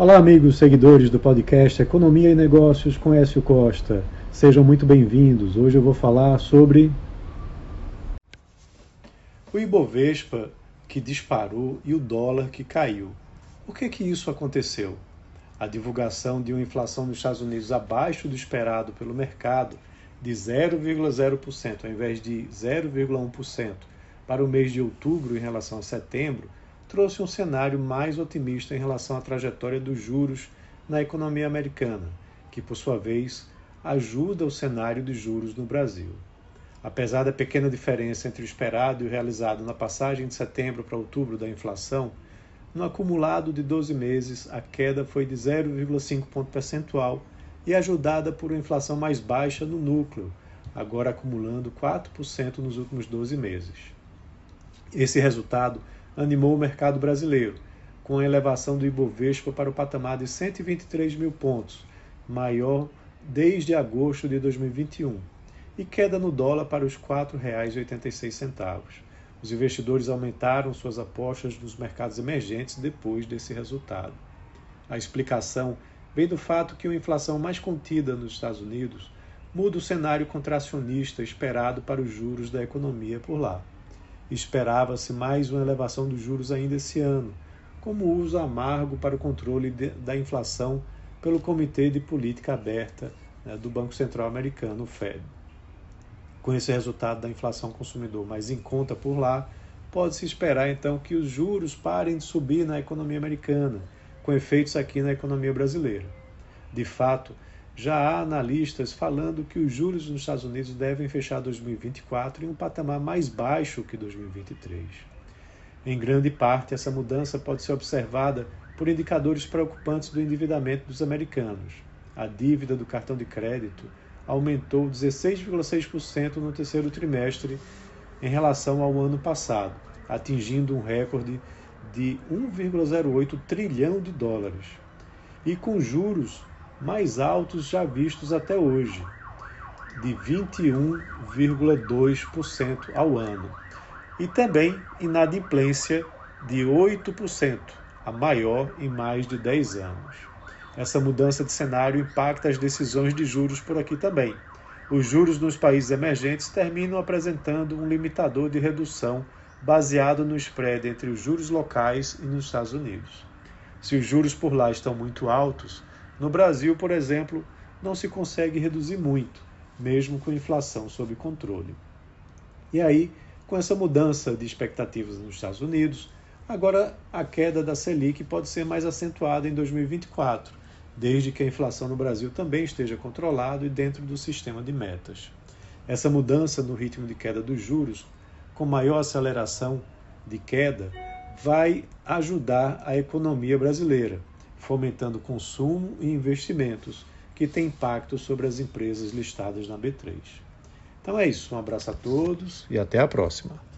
Olá, amigos seguidores do podcast Economia e Negócios com Écio Costa. Sejam muito bem-vindos. Hoje eu vou falar sobre o Ibovespa que disparou e o dólar que caiu. Por que que isso aconteceu? A divulgação de uma inflação nos Estados Unidos abaixo do esperado pelo mercado de 0,0% ao invés de 0,1% para o mês de outubro em relação a setembro trouxe um cenário mais otimista em relação à trajetória dos juros na economia americana, que, por sua vez, ajuda o cenário dos juros no Brasil. Apesar da pequena diferença entre o esperado e o realizado na passagem de setembro para outubro da inflação, no acumulado de 12 meses, a queda foi de 0,5 ponto percentual e ajudada por uma inflação mais baixa no núcleo, agora acumulando 4% nos últimos 12 meses. Esse resultado animou o mercado brasileiro, com a elevação do Ibovespa para o patamar de 123 mil pontos, maior desde agosto de 2021, e queda no dólar para os R$ 4,86. Os investidores aumentaram suas apostas nos mercados emergentes depois desse resultado. A explicação vem do fato que uma inflação mais contida nos Estados Unidos muda o cenário contracionista esperado para os juros da economia por lá. Esperava-se mais uma elevação dos juros ainda esse ano, como uso amargo para o controle de, da inflação pelo Comitê de Política Aberta né, do Banco Central Americano, o Fed. Com esse resultado da inflação consumidor mais em conta por lá, pode-se esperar então que os juros parem de subir na economia americana, com efeitos aqui na economia brasileira. De fato, já há analistas falando que os juros nos Estados Unidos devem fechar 2024 em um patamar mais baixo que 2023. Em grande parte, essa mudança pode ser observada por indicadores preocupantes do endividamento dos americanos. A dívida do cartão de crédito aumentou 16,6% no terceiro trimestre em relação ao ano passado, atingindo um recorde de 1,08 trilhão de dólares. E com juros mais altos já vistos até hoje, de 21,2% ao ano, e também inadimplência de 8%, a maior em mais de 10 anos. Essa mudança de cenário impacta as decisões de juros por aqui também. Os juros nos países emergentes terminam apresentando um limitador de redução baseado no spread entre os juros locais e nos Estados Unidos. Se os juros por lá estão muito altos, no Brasil, por exemplo, não se consegue reduzir muito, mesmo com inflação sob controle. E aí, com essa mudança de expectativas nos Estados Unidos, agora a queda da Selic pode ser mais acentuada em 2024, desde que a inflação no Brasil também esteja controlada e dentro do sistema de metas. Essa mudança no ritmo de queda dos juros, com maior aceleração de queda, vai ajudar a economia brasileira, fomentando consumo e investimentos, que tem impacto sobre as empresas listadas na B3. Então é isso, um abraço a todos e até a próxima.